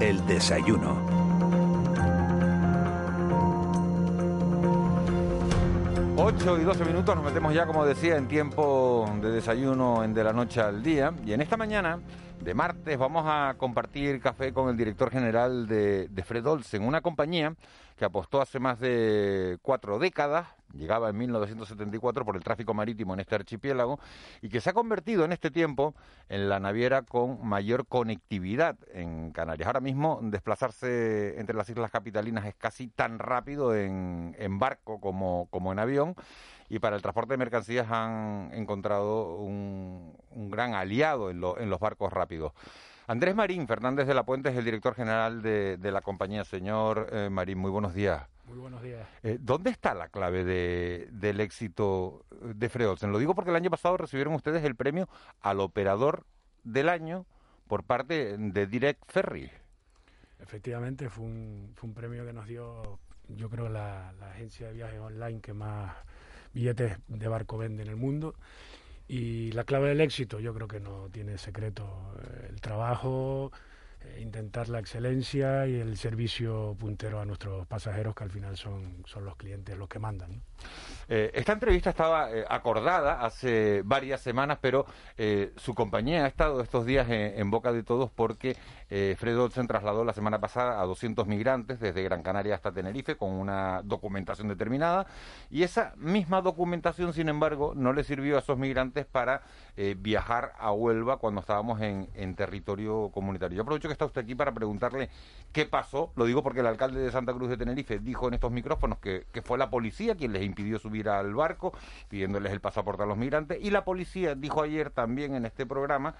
El desayuno. 8 y 12 minutos nos metemos ya, como decía, en tiempo de desayuno en de la noche al día. Y en esta mañana de martes vamos a compartir café con el director general de, de Fred Olsen, una compañía que apostó hace más de cuatro décadas, llegaba en 1974 por el tráfico marítimo en este archipiélago, y que se ha convertido en este tiempo en la naviera con mayor conectividad en Canarias. Ahora mismo desplazarse entre las islas capitalinas es casi tan rápido en, barco como, como en avión y para el transporte de mercancías han encontrado un, un gran aliado en, lo, en los barcos rápidos. Andrés Marín Fernández de la Puente es el director general de, de la compañía. Señor eh, Marín, muy buenos días. Muy buenos días. Eh, ¿Dónde está la clave de, del éxito de Freolsen? Lo digo porque el año pasado recibieron ustedes el premio al operador del año por parte de Direct Ferry. Efectivamente, fue un, fue un premio que nos dio, yo creo, la, la agencia de viajes online que más billetes de barco vende en el mundo. Y la clave del éxito, yo creo que no tiene secreto. eh, El trabajo, intentar la excelencia y el servicio puntero a nuestros pasajeros, que al final son, son los clientes los que mandan. Eh, esta entrevista estaba eh, acordada hace varias semanas, pero eh, su compañía ha estado estos días en, boca de todos porque eh, Fred Olsen trasladó la semana pasada a 200 migrantes desde Gran Canaria hasta Tenerife con una documentación determinada y esa misma documentación, sin embargo, no le sirvió a esos migrantes para eh, viajar a Huelva cuando estábamos en, en territorio comunitario. Yo aprovecho que está usted aquí para preguntarle qué pasó. Lo digo porque el alcalde de Santa Cruz de Tenerife dijo en estos micrófonos que, fue la policía quien les impidió subir al barco, pidiéndoles el pasaporte a los migrantes. Y la policía dijo ayer también en este programa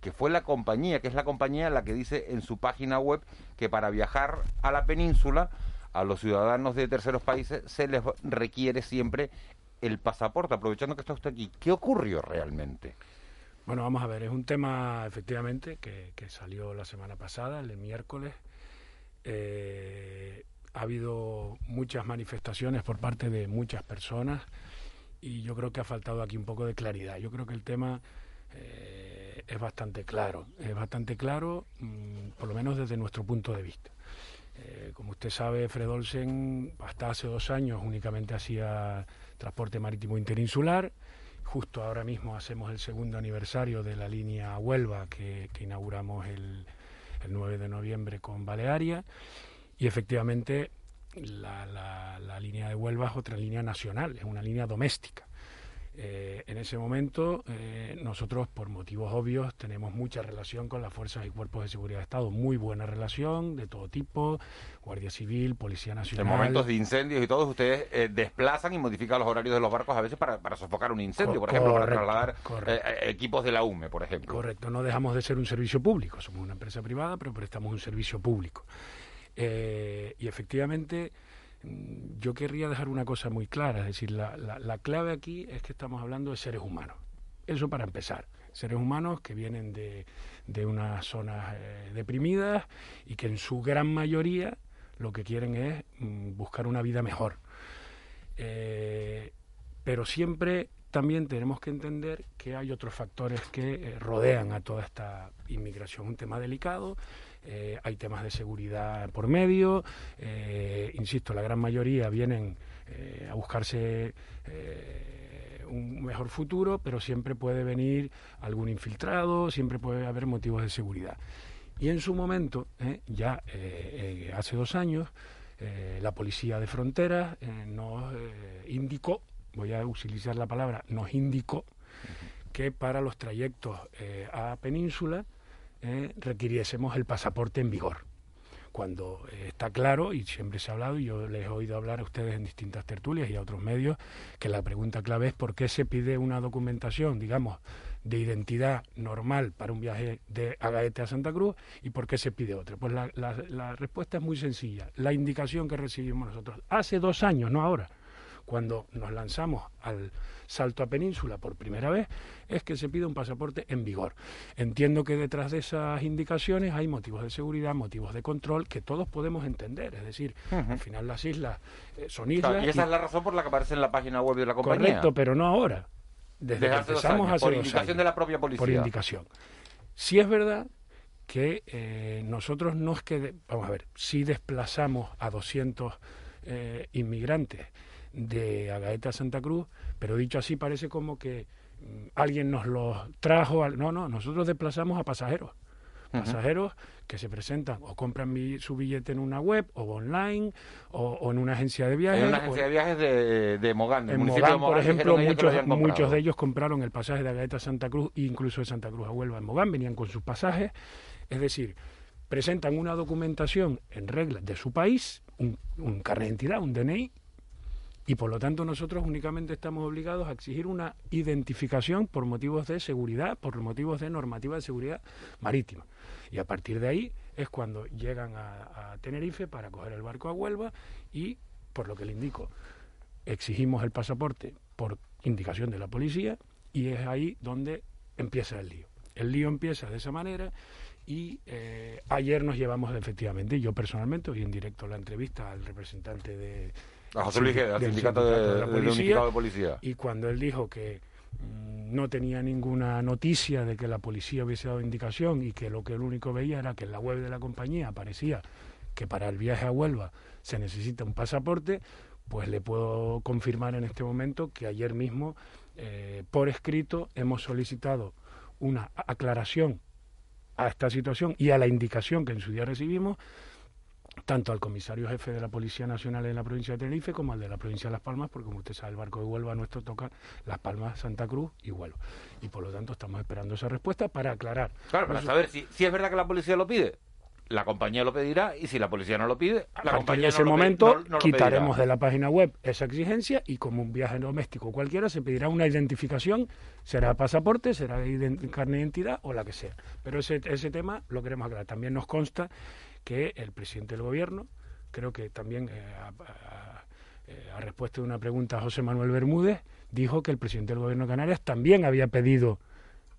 que fue la compañía, que es la compañía la que dice en su página web que para viajar a la península a los ciudadanos de terceros países se les requiere siempre el pasaporte. Aprovechando que está usted aquí, ¿qué ocurrió realmente? Bueno, vamos a ver, es un tema efectivamente que, salió la semana pasada, el miércoles. Eh, ha habido muchas manifestaciones por parte de muchas personas y yo creo que ha faltado aquí un poco de claridad. Yo creo que el tema eh, es bastante claro, es bastante claro, mmm, por lo menos desde nuestro punto de vista. Eh, como usted sabe, Fred Olsen hasta hace dos años únicamente hacía transporte marítimo interinsular. Justo ahora mismo hacemos el segundo aniversario de la línea Huelva que, inauguramos el, el, 9 de noviembre con Balearia. Y efectivamente la, la, la, línea de Huelva es otra línea nacional, es una línea doméstica. Eh, en ese momento eh, nosotros por motivos obvios tenemos mucha relación con las fuerzas y cuerpos de seguridad de Estado, muy buena relación de todo tipo, Guardia Civil, Policía Nacional. En momentos de incendios y todos ustedes eh, desplazan y modifican los horarios de los barcos a veces para, para sofocar un incendio, por ejemplo, correcto, para trasladar equipos de la UME, por ejemplo. Correcto, no dejamos de ser un servicio público, somos una empresa privada, pero prestamos un servicio público. Eh, y efectivamente yo querría dejar una cosa muy clara, es decir, la, la, la, clave aquí es que estamos hablando de seres humanos. Eso para empezar. Seres humanos que vienen de, de unas zonas eh, deprimidas y que en su gran mayoría lo que quieren es mm, buscar una vida mejor. Eh, pero siempre también tenemos que entender que hay otros factores que eh, rodean a toda esta inmigración. Un tema delicado, eh, hay temas de seguridad por medio, eh, insisto, la gran mayoría vienen eh, a buscarse un mejor futuro, pero siempre puede venir algún infiltrado, siempre puede haber motivos de seguridad. Y en su momento, ya hace dos años, la Policía de Fronteras nos indicó, voy a utilizar la palabra, nos indicó que para los trayectos a Península, eh, requiriésemos el pasaporte en vigor. Cuando eh, está claro, y siempre se ha hablado, y yo les he oído hablar a ustedes en distintas tertulias y a otros medios, que la pregunta clave es por qué se pide una documentación, digamos, de identidad normal para un viaje de Agaete a Santa Cruz y por qué se pide otra. Pues la, la, la respuesta es muy sencilla. La indicación que recibimos nosotros hace dos años, no ahora, cuando nos lanzamos al salto a península por primera vez, es que se pide un pasaporte en vigor. Entiendo que detrás de esas indicaciones hay motivos de seguridad, motivos de control, que todos podemos entender. Es decir, uh -huh. al final las islas eh, son islas. Claro, y esa y... es la razón por la que aparece en la página web de la compañía. Correcto, pero no ahora. Desde, Desde que empezamos años, hace Por dos indicación años, de la propia policía. Por indicación. Si es verdad que eh, nosotros no es que, vamos a ver, sí desplazamos a 200 eh, inmigrantes de Agaeta Santa Cruz, pero dicho así parece como que mm, alguien nos los trajo. Al... No, no, nosotros desplazamos a pasajeros. Pasajeros que se presentan o compran su billete en una web o online o, en una agencia de viajes. En una agencia de viajes de, de Mogán, en Mogán, por ejemplo, muchos, muchos de ellos compraron el pasaje de Agaeta Santa Cruz e incluso de Santa Cruz a Huelva en Mogán, venían con sus pasajes. Es decir, presentan una documentación en regla de su país, un, un carnet de identidad, un DNI, y por lo tanto nosotros únicamente estamos obligados a exigir una identificación por motivos de seguridad, por motivos de normativa de seguridad marítima. Y a partir de ahí es cuando llegan a, Tenerife para coger el barco a Huelva y, por lo que le indico, exigimos el pasaporte por indicación de la policía y es ahí donde empieza el lío. El lío empieza de esa manera y eh, ayer nos llevamos efectivamente, yo personalmente, hoy en directo la entrevista al representante de, a José Luis del sindicato, de, policía, de policía. Y cuando él dijo que mm, no tenía ninguna noticia de que la policía hubiese dado indicación y que lo que él único veía era que en la web de la compañía aparecía que para el viaje a Huelva se necesita un pasaporte, pues le puedo confirmar en este momento que ayer mismo, eh, por escrito, hemos solicitado una aclaración a esta situación y a la indicación que en su día recibimos tanto al comisario jefe de la Policía Nacional en la provincia de Tenerife como al de la provincia de Las Palmas, porque como usted sabe, el barco de Huelva nuestro toca Las Palmas, Santa Cruz y Huelva. Y por lo tanto estamos esperando esa respuesta para aclarar. Claro, para saber si, si es verdad que la policía lo pide la compañía lo pedirá y si la policía no lo pide, la a compañía de ese momento quitaremos de la página web esa exigencia y como un viaje doméstico cualquiera se pedirá una identificación, será pasaporte, será carne de identidad o la que sea. Pero ese, ese tema lo queremos aclarar. También nos consta que el presidente del gobierno, creo que también eh, eh, a, respuesta de una pregunta a José Manuel Bermúdez, dijo que el presidente del gobierno de Canarias también había pedido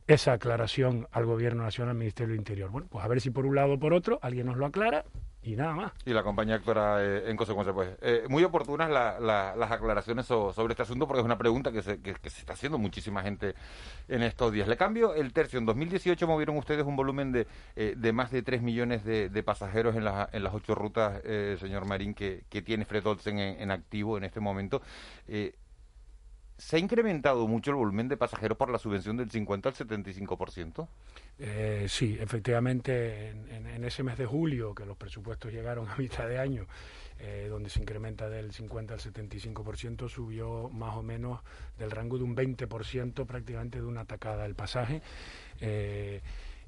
esa aclaración al gobierno nacional, al Ministerio del Interior. Bueno, pues a ver si por un lado o por otro alguien nos lo aclara y nada más. Y la compañía actuará eh, en consecuencia. Pues eh, muy oportunas las aclaraciones sobre este asunto porque es una pregunta que se, que, se está haciendo muchísima gente en estos días. Le cambio el tercio. En 2018 movieron ustedes un volumen de, eh, de más de 3 millones de, pasajeros en, en las ocho rutas, señor Marín, que, que tiene Fred Olsen en, en, activo en este momento. ¿Se ha incrementado mucho el volumen de pasajeros por la subvención del 50 al 75%? Eh, sí, efectivamente, en, ese mes de julio, que los presupuestos llegaron a mitad de año, eh, donde se incrementa del 50 al 75%, subió más o menos del rango de un 20% prácticamente de una tacada el pasaje. Eh,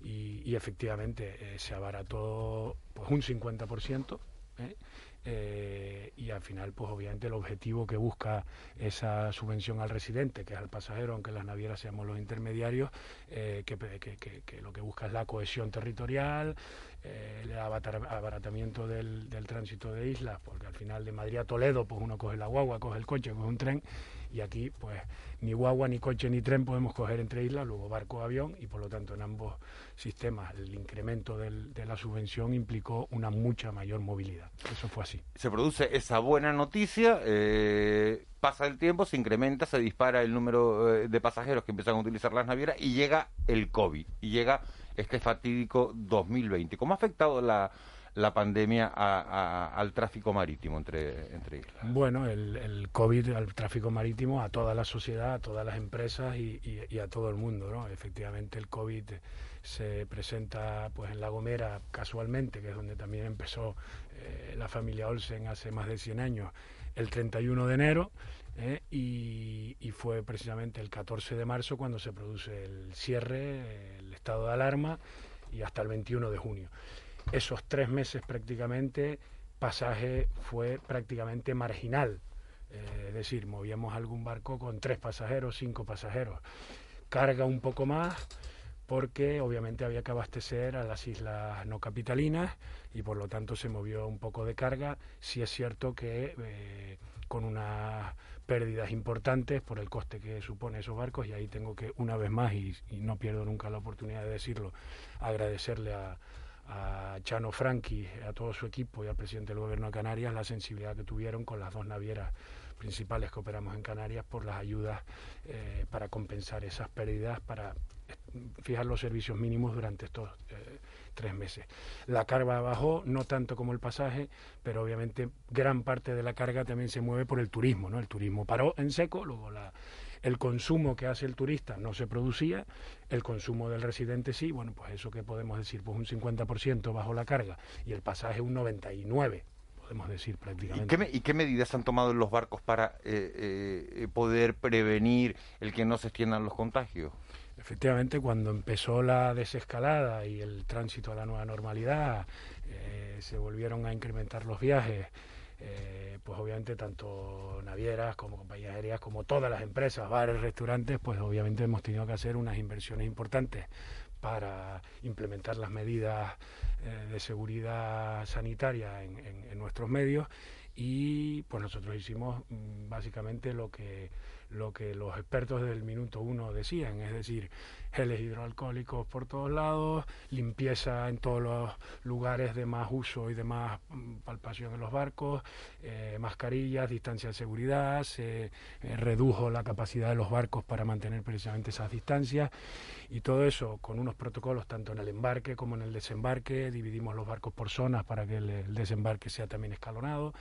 y, efectivamente se abarató pues, un 50%. Eh, y al final, pues obviamente el objetivo que busca esa subvención al residente, que es al pasajero, aunque las navieras seamos los intermediarios, eh, que, lo que busca es la cohesión territorial, eh, el abaratamiento del, del, tránsito de islas, porque al final de Madrid a Toledo, pues uno coge la guagua, coge el coche, coge un tren, y aquí, pues ni guagua, ni coche, ni tren podemos coger entre islas, luego barco, avión, y por lo tanto en ambos sistemas el incremento de la subvención implicó una mucha mayor movilidad. Eso fue así. Se produce esa buena noticia, eh, pasa el tiempo, se incrementa, se dispara el número eh, de pasajeros que empiezan a utilizar las navieras y llega el COVID, y llega este fatídico 2020. ¿Cómo ha afectado la la pandemia al tráfico marítimo entre, entre islas? Bueno, el, COVID al tráfico marítimo, a toda la sociedad, a todas las empresas y, a todo el mundo. ¿no? Efectivamente, el COVID se presenta pues en La Gomera casualmente, que es donde también empezó eh, la familia Olsen hace más de 100 años, el 31 de enero. ¿eh? y, y, fue precisamente el 14 de marzo cuando se produce el cierre, el estado de alarma y hasta el 21 de junio esos tres meses prácticamente pasaje fue prácticamente marginal. Eh, es decir, movíamos algún barco con tres pasajeros, cinco pasajeros. Carga un poco más porque obviamente había que abastecer a las islas no capitalinas y por lo tanto se movió un poco de carga. Sí es cierto que eh, con unas pérdidas importantes por el coste que supone esos barcos y ahí tengo que una vez más y no pierdo nunca la oportunidad de decirlo, agradecerle a, a Chano Franqui, a todo su equipo y al presidente del Gobierno de Canarias la sensibilidad que tuvieron con las dos navieras principales que operamos en Canarias por las ayudas eh, para compensar esas pérdidas, para fijar los servicios mínimos durante estos eh, tres meses. La carga bajó, no tanto como el pasaje, pero obviamente gran parte de la carga también se mueve por el turismo, ¿no? El turismo paró en seco, luego la, el consumo que hace el turista no se producía, el consumo del residente sí, bueno, pues eso que podemos decir, pues un 50% bajo la carga y el pasaje un 99% podemos decir prácticamente. ¿Y qué, ¿Y qué, medidas han tomado los barcos para eh, eh, poder prevenir el que no se extiendan los contagios? Efectivamente, cuando empezó la desescalada y el tránsito a la nueva normalidad, eh, se volvieron a incrementar los viajes. Pues obviamente tanto navieras como compañías aéreas como todas las empresas, bares, restaurantes, pues obviamente hemos tenido que hacer unas inversiones importantes para implementar las medidas eh, de seguridad sanitaria en, en, nuestros medios y pues nosotros hicimos mm, básicamente lo que lo que los expertos del minuto uno decían, es decir, geles hidroalcohólicos por todos lados, limpieza en todos los lugares de más uso y de más mm, palpación en los barcos, eh, mascarillas, distancia de seguridad, se eh, redujo la capacidad de los barcos para mantener precisamente esas distancias y todo eso con unos protocolos tanto en el embarque como en el desembarque, dividimos los barcos por zonas para que el desembarque sea también escalonado.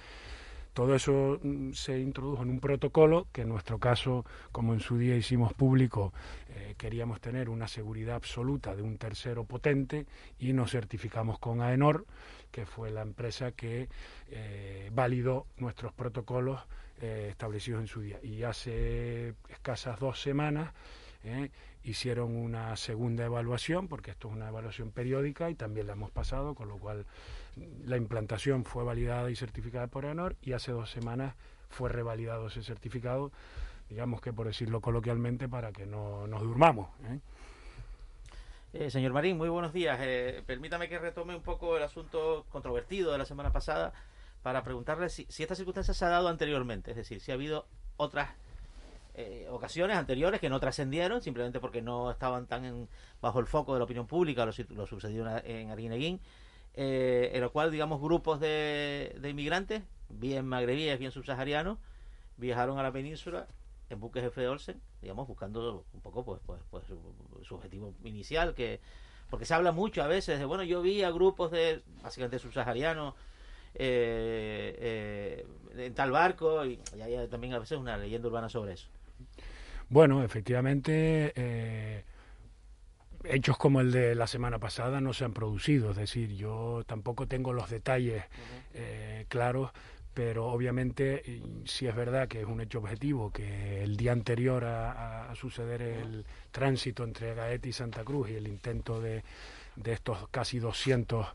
Todo eso mm, se introdujo en un protocolo que en nuestro caso, como en su día hicimos público, eh, queríamos tener una seguridad absoluta de un tercero potente y nos certificamos con AENOR, que fue la empresa que eh, validó nuestros protocolos eh, establecidos en su día. Y hace escasas dos semanas hicieron una segunda evaluación, porque esto es una evaluación periódica y también la hemos pasado, con lo cual la implantación fue validada y certificada por ANOR y hace dos semanas fue revalidado ese certificado, digamos que por decirlo coloquialmente, para que no nos durmamos. ¿eh? Eh, señor Marín, muy buenos días. Eh, permítame que retome un poco el asunto controvertido de la semana pasada para preguntarle si, si esta circunstancia se ha dado anteriormente, es decir, si ha habido otras ocasiones anteriores que no trascendieron simplemente porque no estaban tan bajo el foco de la opinión pública, lo, lo sucedió en Arguineguín, eh, en lo cual, digamos, grupos de, inmigrantes, bien magrebíes, bien subsaharianos, viajaron a la península en buques de Olsen, digamos, buscando un poco pues, pues, pues su, objetivo inicial, que porque se habla mucho a veces de, bueno, yo vi a grupos de, básicamente subsaharianos, eh, eh, en tal barco, y, hay también a veces una leyenda urbana sobre eso. Bueno, efectivamente, eh, hechos como el de la semana pasada no se han producido, es decir, yo tampoco tengo los detalles eh, claros, pero obviamente si es verdad que es un hecho objetivo que el día anterior a, a suceder el tránsito entre Gaete y Santa Cruz y el intento de de estos casi 200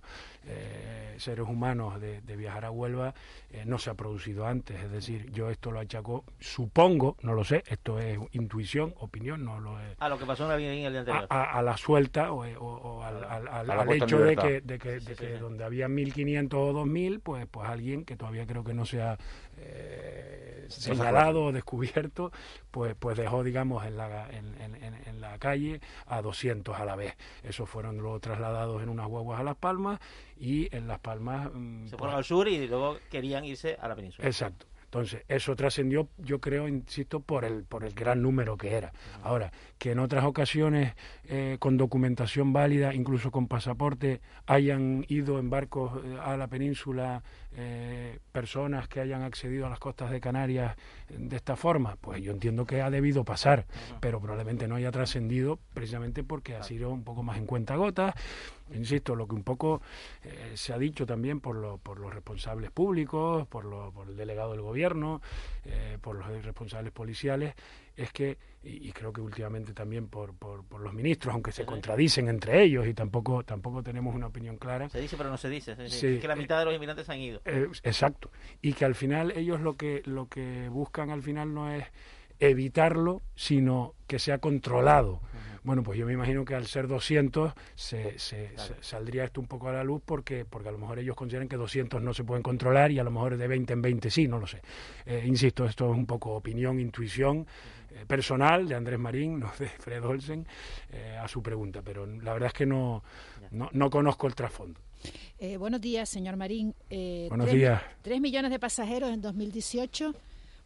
eh, seres humanos de, viajar a Huelva eh, no se ha producido antes. Es decir, yo esto lo achaco, supongo, no lo sé, esto es intuición, opinión, no lo es. A lo que pasó en la el día anterior. A, la suelta o, al, hecho de que, de que, de que donde había 1.500 o 2.000, pues, pues alguien que todavía creo que no se ha eh, señalado o descubierto, pues, pues dejó, digamos, en la, en, en, la calle a 200 a la vez. Esos fueron luego trasladados en unas guaguas a Las Palmas y en Las Palmas... Mm, Se fueron pues al sur y luego querían irse a la península. Exacto. Entonces, eso trascendió, yo creo, insisto, por el, por el gran número que era. Ahora, que en otras ocasiones, eh, con documentación válida, incluso con pasaporte, hayan ido en barcos eh, a la península eh, personas que hayan accedido a las costas de Canarias de esta forma, pues yo entiendo que ha debido pasar, pero probablemente no haya trascendido precisamente porque ha sido un poco más en cuenta gota. Insisto, lo que un poco se ha dicho también por, por los responsables públicos, por, lo, por el delegado del gobierno, por los responsables policiales, es que, y, creo que últimamente también por, por, los ministros, aunque se contradicen entre ellos y tampoco, tampoco tenemos una opinión clara. Se dice pero no se dice, es que la mitad de los inmigrantes han ido. Eh, exacto, y que al final ellos lo que, lo que buscan al final no es evitarlo, sino que sea controlado. Bueno, pues yo me imagino que al ser 200 se, se, saldría esto un poco a la luz porque, porque a lo mejor ellos consideran que 200 no se pueden controlar y a lo mejor de 20 en 20 sí, no lo sé. Eh, insisto, esto es un poco opinión, intuición. Personal de Andrés Marín, no de Fred Olsen, eh, a su pregunta, pero la verdad es que no, no, conozco el trasfondo. Eh, buenos días, señor Marín. buenos días. Tres millones de pasajeros en 2018.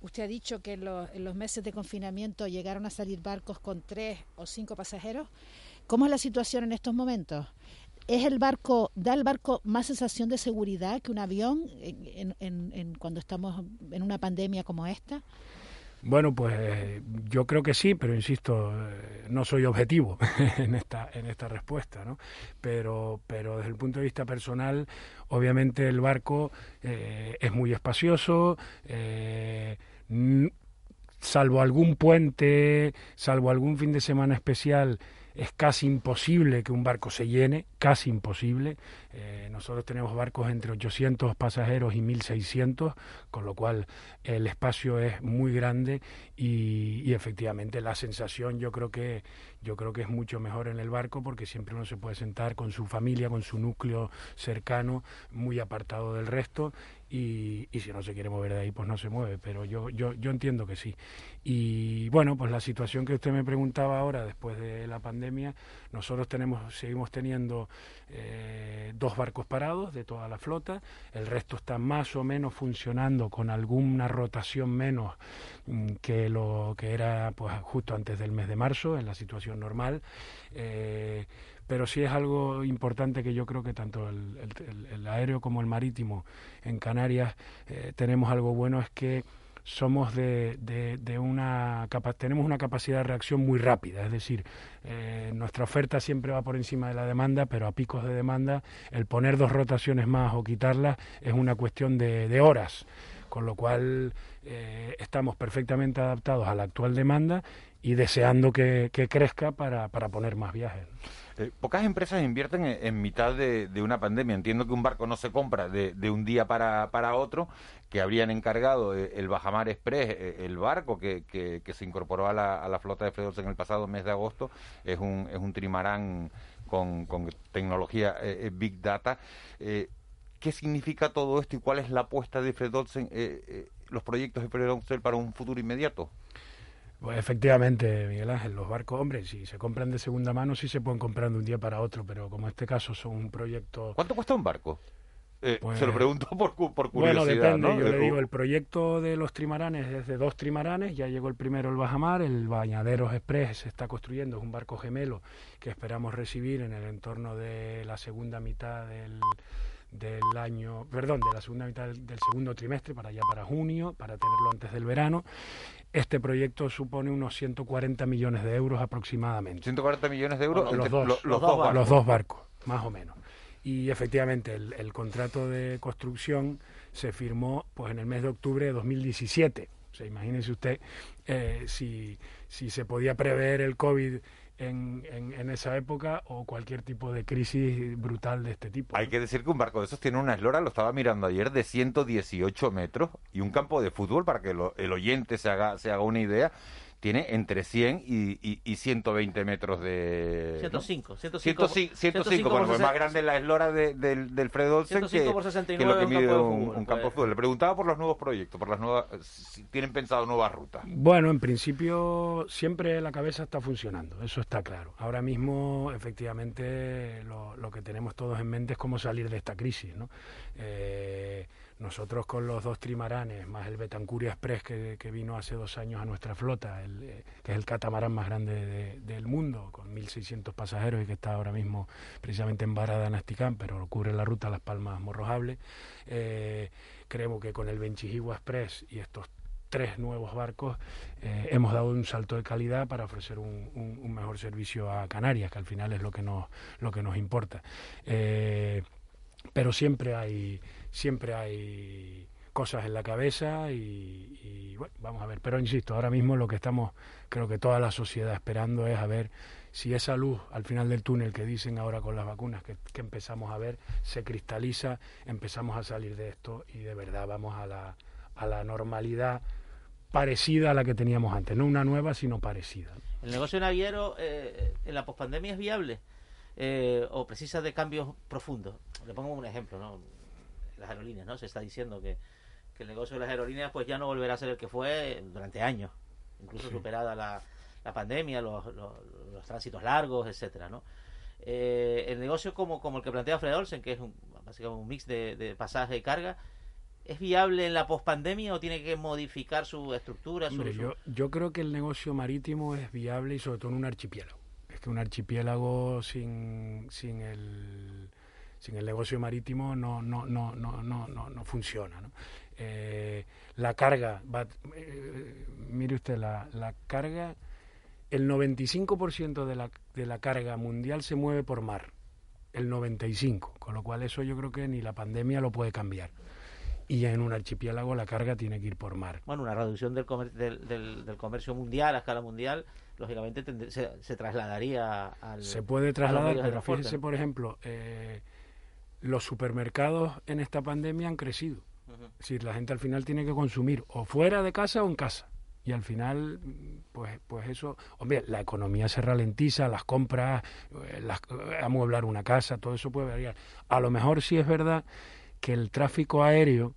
Usted ha dicho que en los, en los meses de confinamiento llegaron a salir barcos con tres o cinco pasajeros. ¿Cómo es la situación en estos momentos? ¿Es el barco, da el barco más sensación de seguridad que un avión en, en, cuando estamos en una pandemia como esta? Bueno, pues yo creo que sí, pero insisto, no soy objetivo en esta en esta respuesta, ¿no? Pero pero desde el punto de vista personal, obviamente el barco eh, es muy espacioso. Eh, salvo algún puente, salvo algún fin de semana especial, es casi imposible que un barco se llene, casi imposible. Eh, nosotros tenemos barcos entre 800 pasajeros y 1600, con lo cual el espacio es muy grande y, y, efectivamente la sensación yo creo que yo creo que es mucho mejor en el barco porque siempre uno se puede sentar con su familia, con su núcleo cercano, muy apartado del resto y, y, si no se quiere mover de ahí, pues no se mueve, pero yo, yo, yo entiendo que sí. Y bueno, pues la situación que usted me preguntaba ahora, después de la pandemia, nosotros tenemos, seguimos teniendo eh, dos barcos parados de toda la flota, el resto está más o menos funcionando con alguna rotación menos mm, que lo que era pues justo antes del mes de marzo, en la situación normal. Eh, pero sí es algo importante que yo creo que tanto el, aéreo como el marítimo en Canarias eh, tenemos algo bueno es que somos de, de, una tenemos una capacidad de reacción muy rápida, es decir, eh, nuestra oferta siempre va por encima de la demanda, pero a picos de demanda el poner dos rotaciones más o quitarlas es una cuestión de, horas, con lo cual eh, estamos perfectamente adaptados a la actual demanda y deseando que, crezca para, para poner más viajes. Eh, pocas empresas invierten en, mitad de, una pandemia. Entiendo que un barco no se compra de, un día para, para, otro, que habrían encargado eh, el Bajamar Express, eh, el barco que, que, se incorporó a la, a la flota de Fredos en el pasado mes de agosto, es un, es un trimarán con, con tecnología Big Data. ¿Qué significa todo esto y cuál es la apuesta de Fredolsen, los proyectos de Fredolsen para un futuro inmediato? Pues efectivamente, Miguel Ángel, los barcos, hombre, si se compran de segunda mano, sí se pueden comprar de un día para otro, pero como en este caso son un proyecto... ¿Cuánto cuesta un barco? Eh, pues se lo pregunto por, por curiosidad. Bueno, depende. Yo le digo, el proyecto de los trimaranes es de dos trimaranes. Ya llegó el primero, el Bajamar. El Bañaderos Express se está construyendo. Es un barco gemelo que esperamos recibir en el entorno de la segunda mitad del, del año, perdón, de la segunda mitad del, del, segundo trimestre, para ya para junio, para tenerlo antes del verano. Este proyecto supone unos 140 millones de euros aproximadamente. 140 millones de euros los, dos, los, dos, barcos. los dos barcos, más o menos. Y efectivamente el, contrato de construcción se firmó pues en el mes de octubre de 2017. O sea, imagínese usted eh, si, si se podía prever el COVID en, en, esa época o cualquier tipo de crisis brutal de este tipo. Hay que decir que un barco de esos tiene una eslora, lo estaba mirando ayer, de 118 metros y un campo de fútbol, para que el oyente se haga, se haga una idea, tiene entre 100 y, y, 120 metros de... 105, 105, 105, bueno, pues más grande la eslora de, del, del Fred Olsen que, que, lo que mide un, campo de fútbol. Le preguntaba por los nuevos proyectos, por las nuevas... Si tienen pensado nuevas rutas. Bueno, en principio siempre la cabeza está funcionando, eso está claro. Ahora mismo, efectivamente, lo, lo que tenemos todos en mente es cómo salir de esta crisis, ¿no? Eh, nosotros con los dos trimaranes, más el Betancuria Express que, vino hace dos años a nuestra flota, eh, que es el catamarán más grande del mundo, con 1.600 pasajeros y que está ahora mismo precisamente en Barada en Asticán, pero cubre la ruta Las Palmas Morrojables. Eh, creemos que con el Benchijigua Express y estos tres nuevos barcos eh, hemos dado un salto de calidad para ofrecer un, mejor servicio a Canarias, que al final es lo que nos, lo que nos importa. pero siempre hay siempre hay cosas en la cabeza y, bueno, vamos a ver. Pero insisto, ahora mismo lo que estamos, creo que toda la sociedad esperando es a ver si esa luz al final del túnel que dicen ahora con las vacunas que, empezamos a ver se cristaliza, empezamos a salir de esto y de verdad vamos a la, a la normalidad parecida a la que teníamos antes, no una nueva, sino parecida. ¿El negocio naviero eh, en la pospandemia es viable eh, o precisa de cambios profundos? Le pongo un ejemplo, ¿no? Las aerolíneas, ¿no? Se está diciendo que, el negocio de las aerolíneas pues ya no volverá a ser el que fue durante años, incluso superada la, la pandemia, los, los, tránsitos largos, etcétera, ¿no? Eh, el negocio como, como el que plantea Fred Olsen, que es un, básicamente un mix de, pasaje y carga, ¿es viable en la pospandemia o tiene que modificar su estructura? yo, yo creo que el negocio marítimo es viable y sobre todo en un archipiélago que un archipiélago sin, sin el sin el negocio marítimo no no no no no no, no funciona ¿no? Eh, la carga va, eh, mire usted la, la carga el 95% de la, de la carga mundial se mueve por mar el 95 con lo cual eso yo creo que ni la pandemia lo puede cambiar y en un archipiélago la carga tiene que ir por mar. Bueno, una reducción del, comer del, del, del, comercio mundial a escala mundial, lógicamente se, se, trasladaría al. Se puede trasladar, pero fíjese, por ejemplo, eh, los supermercados en esta pandemia han crecido. Uh -huh. Es decir, la gente al final tiene que consumir o fuera de casa o en casa. Y al final, pues, pues eso, hombre, la economía se ralentiza, las compras, eh, las, amueblar una casa, todo eso puede variar. A lo mejor sí es verdad que el tráfico aéreo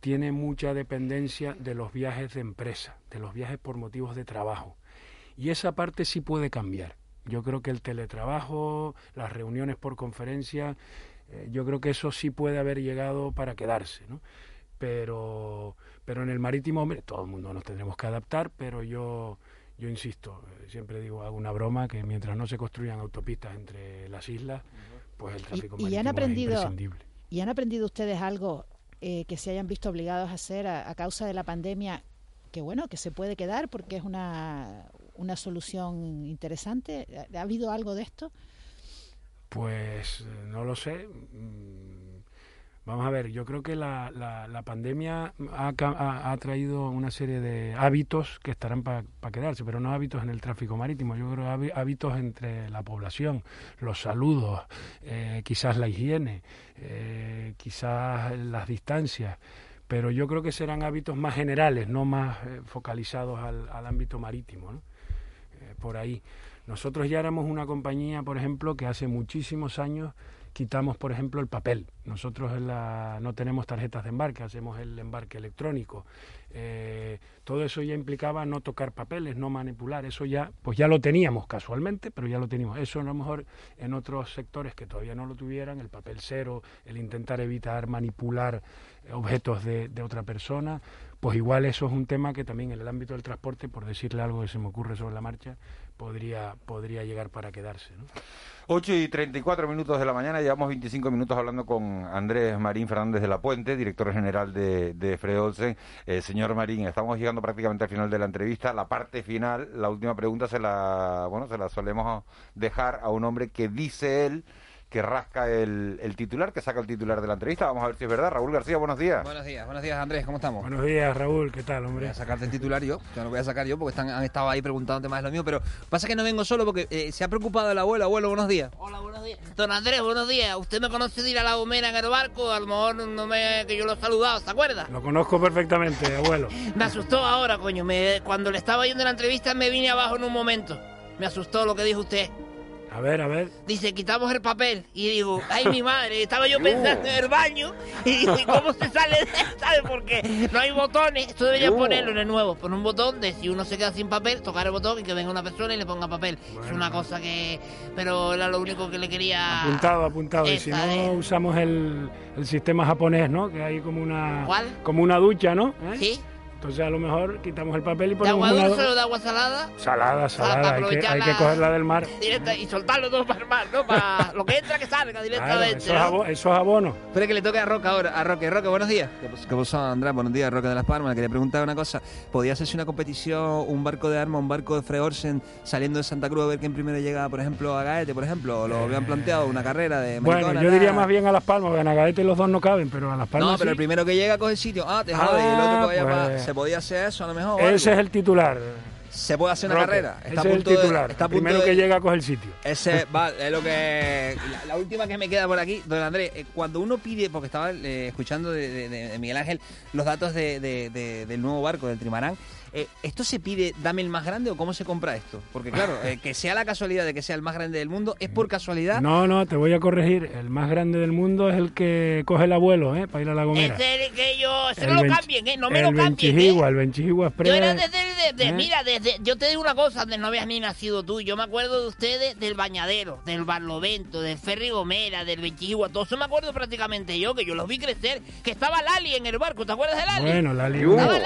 tiene mucha dependencia de los viajes de empresa, de los viajes por motivos de trabajo. Y esa parte sí puede cambiar. Yo creo que el teletrabajo, las reuniones por conferencia, eh, yo creo que eso sí puede haber llegado para quedarse, ¿no? Pero, pero en el marítimo, hombre, todo el mundo nos tendremos que adaptar, pero yo, yo insisto, siempre digo, hago una broma, que mientras no se construyan autopistas entre las islas, pues el tráfico y, y marítimo han aprendido, es imprescindible. ¿Y han aprendido ustedes algo eh, que se hayan visto obligados a hacer a, a, causa de la pandemia? Que bueno, que se puede quedar porque es una, una solución interesante. ¿Ha habido algo de esto? Pues no lo sé. Vamos a ver, yo creo que la, la, la pandemia ha, traído una serie de hábitos que estarán para pa quedarse, pero no hábitos en el tráfico marítimo, yo creo hábitos entre la población, los saludos, eh, quizás la higiene, eh, quizás las distancias, pero yo creo que serán hábitos más generales, no más eh, focalizados al, al, ámbito marítimo, ¿no? por ahí. Nosotros ya éramos una compañía, por ejemplo, que hace muchísimos años quitamos, por ejemplo, el papel. Nosotros no tenemos tarjetas de embarque, hacemos el embarque electrónico. Eh, todo eso ya implicaba no tocar papeles, no manipular. Eso ya, pues ya lo teníamos casualmente, pero ya lo teníamos. Eso a lo mejor en otros sectores que todavía no lo tuvieran, el papel cero, el intentar evitar manipular objetos de, de otra persona, pues igual eso es un tema que también en el ámbito del transporte, por decirle algo que se me ocurre sobre la marcha, podría, podría llegar para quedarse. ¿no? 8 y 34 minutos de la mañana, llevamos 25 minutos hablando con Andrés Marín Fernández de la Puente, director general de, de Freolsen. Eh, señor Marín, estamos llegando prácticamente al final de la entrevista. La parte final, la última pregunta se la, bueno, se la solemos dejar a un hombre que dice él que rasca el, el, titular, que saca el titular de la entrevista. Vamos a ver si es verdad. Raúl García, buenos días. Buenos días, buenos días Andrés, ¿cómo estamos? Buenos días Raúl, ¿qué tal, hombre? Voy a sacarte el titular yo, ya lo voy a sacar yo porque están, han estado ahí preguntándote más de lo mío, pero pasa que no vengo solo porque eh, se ha preocupado el abuelo. Abuelo, buenos días. Hola, buenos días. Don Andrés, buenos días. Usted me conoce de ir a la Gomera en el barco, a lo mejor no me que yo lo he saludado, ¿se acuerda? Lo conozco perfectamente, abuelo. me asustó ahora, coño. Me, cuando le estaba yendo la entrevista me vine abajo en un momento. Me asustó lo que dijo usted. A ver, a ver. Dice, quitamos el papel. Y digo, ay, mi madre, estaba yo pensando en el baño. Y, y cómo se sale de ¿sabes? Porque no hay botones. Esto debería ponerlo en el nuevo. Poner un botón de si uno se queda sin papel, tocar el botón y que venga una persona y le ponga papel. Bueno. Es una cosa que. Pero era lo único que le quería. Apuntado, apuntado. Y si no, eh. usamos el, el, sistema japonés, ¿no? Que hay como una. ¿Cuál? Como una ducha, ¿no? ¿Eh? Sí. Entonces a lo mejor quitamos el papel y ponemos ¿De agua dulce o de agua salada? Salada, salada, hay que, hay que cogerla del mar. Directa, y soltarlo todo para el mar, ¿no? Para lo que entra que salga directamente. Claro, eso, es abono, eso, es abono. Espera que le toque a Roca ahora. A Roque, Roque, buenos días. ¿Qué pasó, Andrés? Buenos días, Roque de las Palmas. Le quería preguntar una cosa. ¿Podría hacerse una competición, un barco de armas, un barco de Freorsen saliendo de Santa Cruz a ver quién primero llega, por ejemplo, a Gaete, por ejemplo? ¿O lo habían planteado una carrera de Bueno, Maricona, yo diría más bien a Las Palmas, porque en Agaete los dos no caben, pero a Las Palmas No, pero sí. el primero que llega coge el sitio. Ah, te jode. Ah, y el otro que vaya pues... para... ¿Se podía hacer eso a lo mejor? Ese es el titular. Se puede hacer una Roque, carrera. Está ese es el titular. De, está el primero de... que llega coge el sitio. Ese va, es lo que. La, la, última que me queda por aquí, don Andrés, eh, cuando uno pide, porque estaba eh, escuchando de, de, de, Miguel Ángel los datos del nuevo barco, del Trimarán. Eh, ¿Esto se pide, dame el más grande o cómo se compra esto? Porque claro, eh, que sea la casualidad de que sea el más grande del mundo, ¿es por casualidad? No, no, te voy a corregir. El más grande del mundo es el que coge el abuelo, ¿eh? Para ir a la Gomera. Es el que yo... Ese no lo cambien, ¿eh? No me el lo cambien, Benchijigua, ¿eh? el Benchijigua Express. Yo era desde ¿Eh? mira, desde, yo te digo una cosa, Andrés, no habías ni nacido tú. Yo me acuerdo de ustedes del Bañadero, del Barlovento, del Ferry Gomera, del Benchigua, todo eso me acuerdo prácticamente yo, que yo los vi crecer, que estaba Lali en el barco, ¿te acuerdas de Lali? Bueno, Lali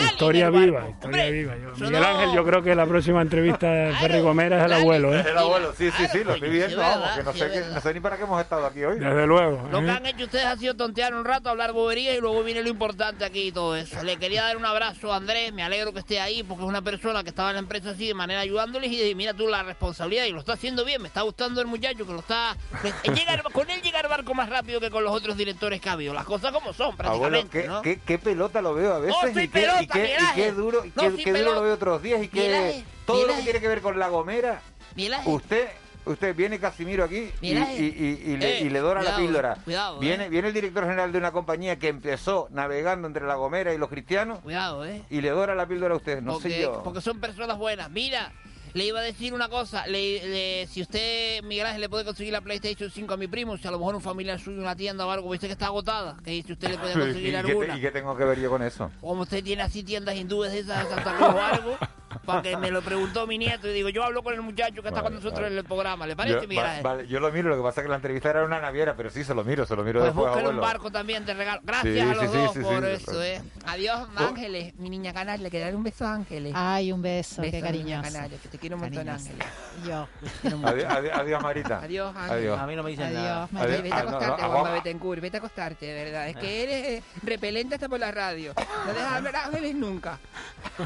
historia en el viva, barco. historia Hombre, viva. Yo- Miguel no- Ángel, yo creo que la próxima entrevista de Claro, Ferry Gomera es el Lali. abuelo, ¿eh? Es el abuelo, sí, sí, sí, lo estoy viendo, sí, vamos, verdad, que no sé, no sé ni para qué hemos estado aquí hoy. Desde luego. Lo que ¿eh? han hecho ustedes ha sido tontear un rato, hablar boberías y luego viene lo importante aquí y todo eso. Le quería dar un abrazo a Andrés, me alegro que esté ahí porque es una persona que estaba en la empresa así de manera ayudándoles y de- mira tú la responsabilidad y lo está haciendo bien, me está gustando el muchacho que lo está... llega con él llega el barco más rápido que con los otros directores que ha habido, las cosas como son Abuelo, prácticamente, ¿qué, ¿no? qué, qué pelota lo veo a veces No, y, qué, pelota, y, qué, y duro, y No, qué, duro pelota. lo veo otros días y que todo lo que tiene que ver con La Gomera, usted usted viene Casimiro aquí y, y, y- y le, eh, y le dora la píldora. cuidado, viene, eh. viene el director general de una compañía que empezó navegando entre La Gomera y los cristianos Cuidado, eh. y le dora la píldora a usted, no porque, sé yo. porque son personas buenas. Mira, le iba a decir una cosa. Le, le- si usted, Miguel Ángel, le puede conseguir la PlayStation 5 a mi primo, si a lo mejor un familiar suyo, una tienda o algo, viste que está agotada, que si usted le puede ¿Y, conseguir qué, alguna. ¿Y qué tengo que ver yo con eso? Como usted tiene así tiendas hindúes de esas de Santa Cruz o algo, para que me lo preguntó mi nieto y digo, yo hablo con el muchacho que está Vale, con nosotros vale. en el programa. ¿Le parece, Yo, Miguel va- Ángel? vale, yo lo miro, lo que pasa es que la entrevista era una naviera, pero sí, se lo miro, se lo miro Pues después, un barco también de regalo. Gracias Sí, a los sí, dos sí, por sí. eso, ¿eh? Adiós, Ángeles, mi niña canal. Le quiero dar un beso a Ángeles. Ay, un beso, Beso, qué. Canaria, que te quiero un montón. Ángeles. Yo. Te. Adiós, adiós, adiós, Marita. Adiós, Ángel. Adiós. A mí no me dicen Adiós, nada. Adiós. Vete a Ah, no, no, acostarte, ah, Juanma. Betancourt, vete a acostarte, de verdad. Es que eres eh, repelente hasta por la radio. No dejas hablar a Ángeles nunca.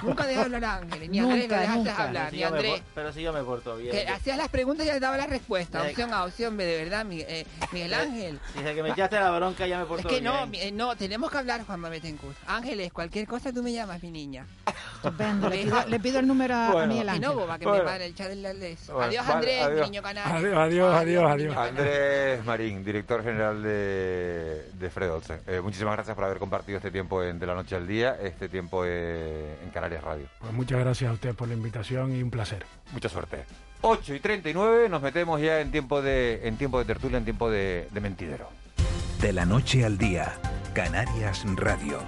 Nunca dejas hablar a Ángeles. Ni Andrés Nunca, dejaste nunca. hablar, Pero si ni me Andrés. por- pero si yo me porto bien. Que hacías las preguntas y les daba la respuesta. Eh, Opción A, opción B, de verdad, Miguel, eh, Miguel Ángel. Desde que me echaste la bronca ya me Es porto que bien. no, mi- eh, no, tenemos que hablar, Juanma Betancourt. Ángeles, cualquier cosa tú me llamas, mi niña. Estupendo. Le pido, le pido el número a, a Bueno. Miguel Y Ángel. no, boba, que Bueno. me pare el chat del. Bueno, adiós, vale, Andrés, adiós. mi niño canal. Adiós, adiós, adiós, adiós. Andrés Marín, director general de, de Fred Olsen. Eh, muchísimas gracias por haber compartido este tiempo en De la Noche al Día, este tiempo eh, en Canarias Radio. Pues muchas gracias a ustedes por la invitación y un placer. Mucha suerte. 8 y 39, nos metemos ya en tiempo de, en tiempo de tertulia, en tiempo de, de mentidero. De la noche al día, Canarias Radio.